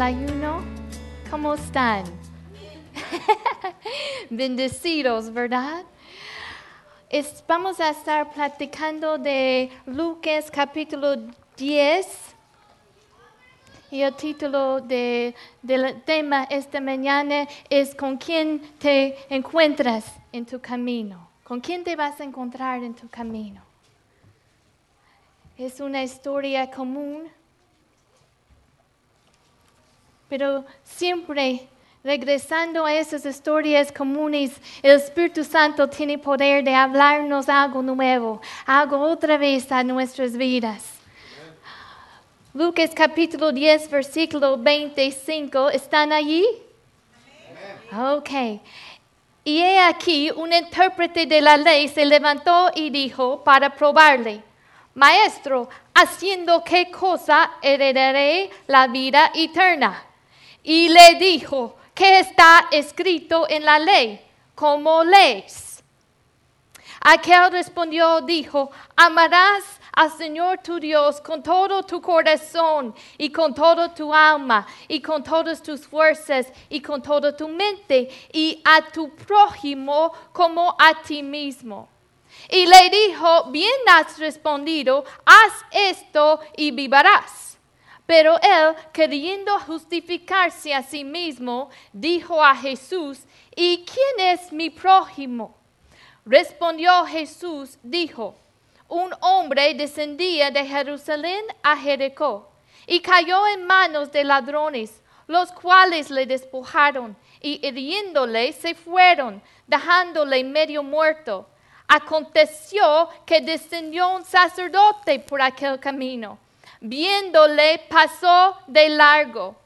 el día 8 del ayuno. ¿Cómo están? Bendecidos, ¿verdad? Es- vamos a estar platicando de Lucas capítulo 10. Y el título de- del tema esta mañana es ¿Con quién te encuentras en tu camino? ¿Con quién te vas a encontrar en tu camino? Es una historia común, pero siempre regresando a esas historias comunes, el Espíritu Santo tiene poder de hablarnos algo nuevo, algo otra vez a nuestras vidas. Lucas capítulo 10, versículo 25, ¿están allí? Ok. Y he aquí, un intérprete de la ley se levantó y dijo para probarle, Maestro, ¿haciendo qué cosa heredaré la vida eterna? Y le dijo, ¿qué está escrito en la ley? ¿Cómo lees? Aquel respondió, dijo, amarás al Señor tu Dios con todo tu corazón y con toda tu alma y con todas tus fuerzas y con toda tu mente y a tu prójimo como a ti mismo. Y le dijo, bien has respondido, haz esto y vivirás. Pero él, queriendo justificarse a sí mismo, dijo a Jesús, ¿y quién es mi prójimo? Respondió Jesús, dijo, un hombre descendía de Jerusalén a Jericó y cayó en manos de ladrones, los cuales le despojaron y hiriéndole se fueron, dejándole medio muerto. Aconteció que descendió un sacerdote por aquel camino. Viéndole pasó de largo.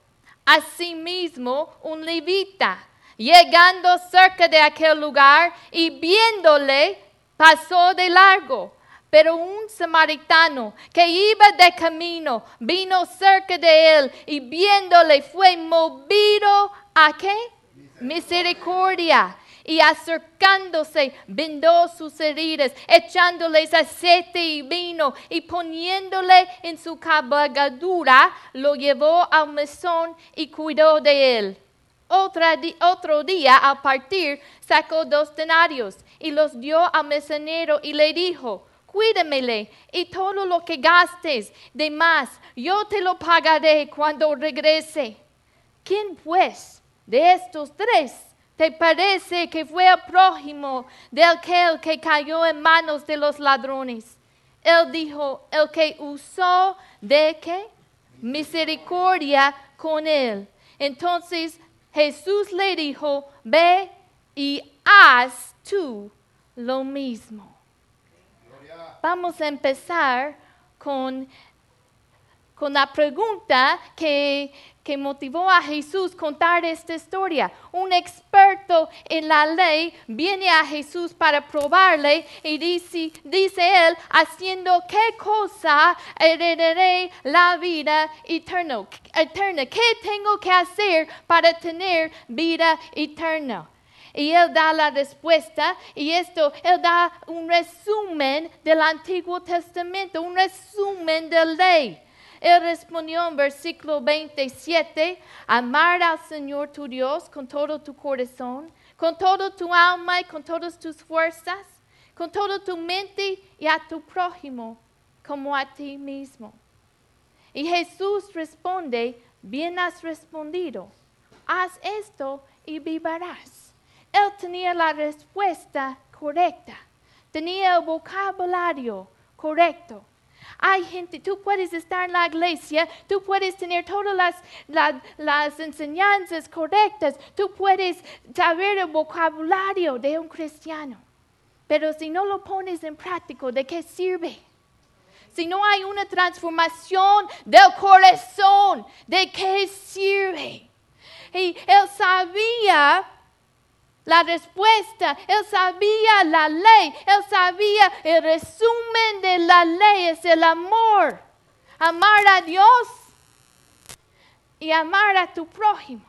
Asimismo, un levita, llegando cerca de aquel lugar y viéndole, pasó de largo. Pero un samaritano que iba de camino vino cerca de él y viéndole fue movido a qué? Misericordia. Y acercándose, vendó sus heridas, echándoles aceite y vino, y poniéndole en su cabalgadura, lo llevó al mesón y cuidó de él. Otra otro día, al partir, sacó dos denarios y los dio al mesonero y le dijo, cuídamele y todo lo que gastes de más, yo te lo pagaré cuando regrese. ¿Quién pues de estos tres te parece que fue el prójimo de aquel que cayó en manos de los ladrones? Él dijo, el que usó de qué? Misericordia con él. Entonces Jesús le dijo, ve y haz tú lo mismo. Vamos a empezar con, con la pregunta que, que motivó a Jesús contar esta historia. Un experto en la ley viene a Jesús para probarle y dice, dice él, haciendo qué cosa heredaré la vida eterna. ¿Qué tengo que hacer para tener vida eterna? Y él da la respuesta y esto, él da un resumen del Antiguo Testamento, un resumen de ley. Él respondió en versículo 27, amar al Señor tu Dios con todo tu corazón, con todo tu alma y con todas tus fuerzas, con toda tu mente y a tu prójimo como a ti mismo. Y Jesús responde, bien has respondido, haz esto y vivirás. Él tenía la respuesta correcta, tenía el vocabulario correcto. Hay gente, tú puedes estar en la iglesia, tú puedes tener todas las, la- las enseñanzas correctas, tú puedes saber el vocabulario de un cristiano, pero si no lo pones en práctico, ¿de qué sirve? Si no hay una transformación del corazón, ¿de qué sirve? Y él sabía la respuesta, él sabía la ley, él sabía el resumen de la ley es el amor. Amar a Dios y amar a tu prójimo.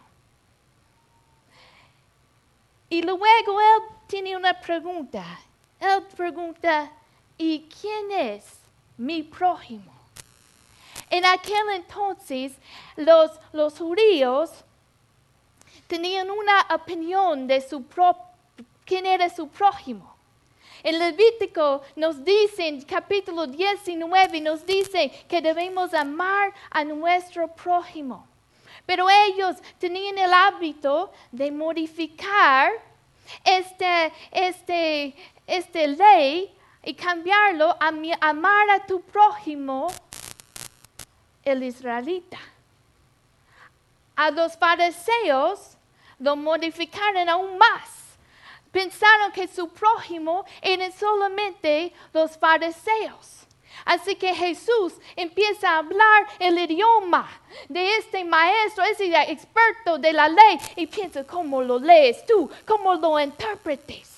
Y luego él tiene una pregunta. Él pregunta, ¿y quién es mi prójimo? En aquel entonces, los, los judíos tenían una opinión de su quién era su prójimo. En Levítico nos dice, en capítulo 19, nos dice que debemos amar a nuestro prójimo. Pero ellos tenían el hábito de modificar este, este, este ley y cambiarlo a amar a tu prójimo, el israelita. A los fariseos lo modificaron aún más. Pensaron que su prójimo eran solamente los fariseos. Así que Jesús empieza a hablar el idioma de este maestro, ese experto de la ley, y piensa cómo lo lees tú, cómo lo interpretes.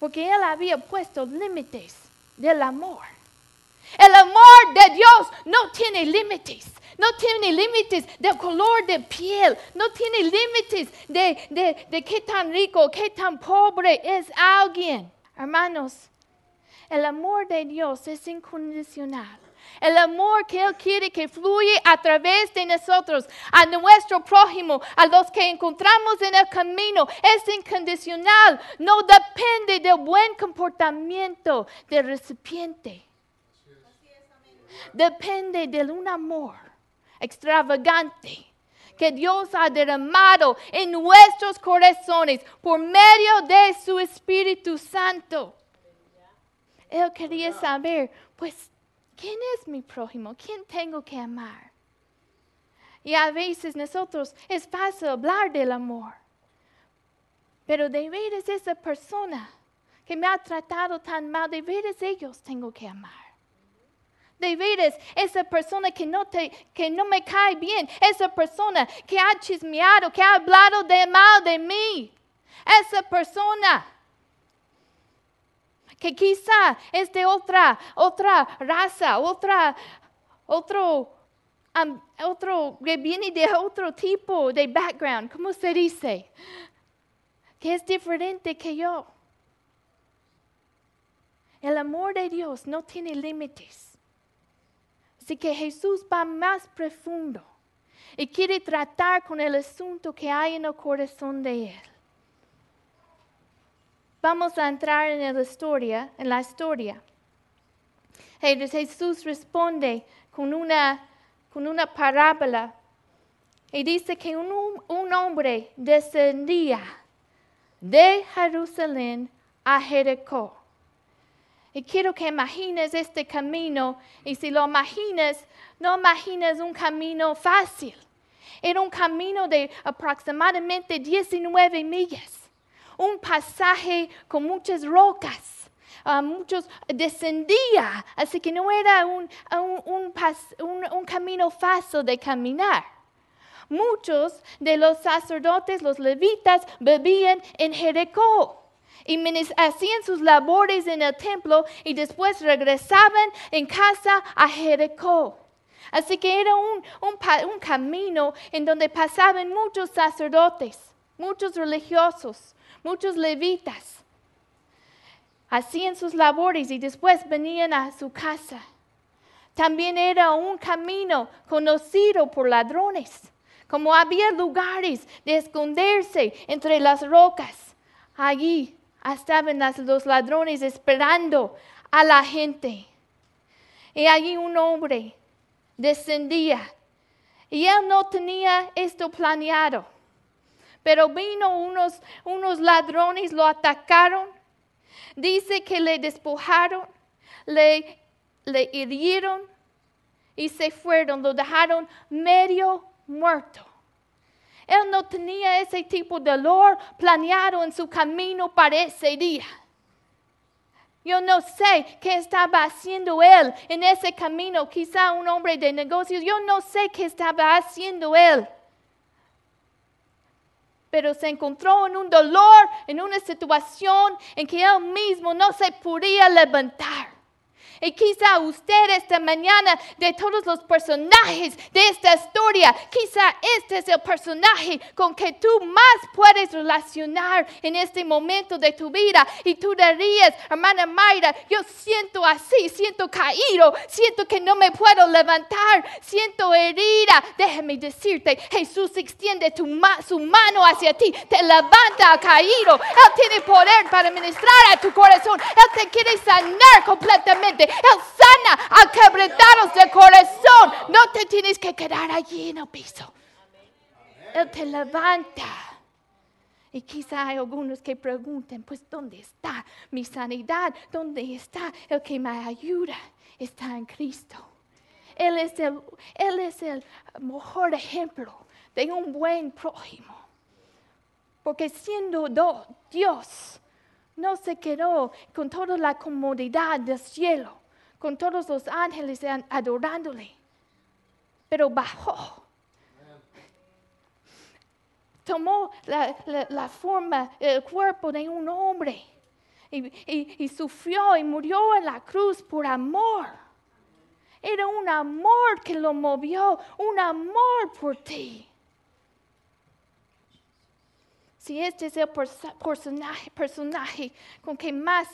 Porque él había puesto límites del amor. El amor de Dios no tiene límites. No tiene límites del color de piel. No tiene límites de, de, de qué tan rico, qué tan pobre es alguien. Hermanos, el amor de Dios es incondicional. El amor que Él quiere que fluye a través de nosotros, a nuestro prójimo, a los que encontramos en el camino, es incondicional. No depende del buen comportamiento del recipiente. Depende de un amor extravagante que Dios ha derramado en nuestros corazones por medio de su Espíritu Santo. Él quería saber, pues, ¿quién es mi prójimo? ¿Quién tengo que amar? Y a veces nosotros es fácil hablar del amor, pero de veras esa persona que me ha tratado tan mal, de veras ellos tengo que amar. De veras, esa persona que no, te, que no me cae bien, esa persona que ha chismeado, que ha hablado de mal de mí, esa persona que quizá es de otra, otra raza, otra, otro, otro, que viene de otro tipo de background, ¿cómo se dice? Que es diferente que yo. El amor de Dios no tiene límites. Así que Jesús va más profundo y quiere tratar con el asunto que hay en el corazón de Él. Vamos a entrar en la historia, en la historia. Jesús responde con una, con una parábola y dice que un, un hombre descendía de Jerusalén a Jericó. Y quiero que imagines este camino y si lo imaginas, no imagines un camino fácil. Era un camino de aproximadamente 19 millas un pasaje con muchas rocas. Ah, muchos descendía, así que no era un, un, camino fácil de caminar. Muchos de los sacerdotes, los levitas, bebían en Jericó y hacían sus labores en el templo y después regresaban en casa a Jericó. Así que era un, un, camino en donde pasaban muchos sacerdotes, muchos religiosos, muchos levitas hacían sus labores y después venían a su casa. También era un camino conocido por ladrones, como había lugares de esconderse entre las rocas. Allí estaban los ladrones esperando a la gente. Y allí un hombre descendía y él no tenía esto planeado. Pero vino unos, unos ladrones, lo atacaron. Dice que le despojaron, le, le hirieron y se fueron, lo dejaron medio muerto. Él no tenía ese tipo de dolor planeado en su camino para ese día. Yo no sé qué estaba haciendo él en ese camino, quizá un hombre de negocios. Yo no sé qué estaba haciendo él pero se encontró en un dolor, en una situación en que él mismo no se podía levantar. Y quizá usted esta mañana, de todos los personajes de esta historia, quizá este es el personaje con que tú más puedes relacionar en este momento de tu vida. Y tú dirías, hermana Mayra, yo siento así, siento caído, siento que no me puedo levantar, siento herida. Déjame decirte, Jesús extiende tu su mano hacia ti, te levanta caído. Él tiene poder para ministrar a tu corazón. Él te quiere sanar completamente. Sana a quebrantados de corazón. No te tienes que quedar allí en el piso. Él te levanta. Y quizá hay algunos que pregunten, pues ¿dónde está mi sanidad? ¿Dónde está el que me ayuda? Está en Cristo. Él es el, él es el mejor ejemplo de un buen prójimo. Porque siendo Dios, no se quedó con toda la comodidad del cielo, con todos los ángeles adorándole, pero bajó. Tomó la, forma, el cuerpo de un hombre y sufrió y murió en la cruz por amor. Era un amor que lo movió, un amor por ti si este es el personaje, personaje con que más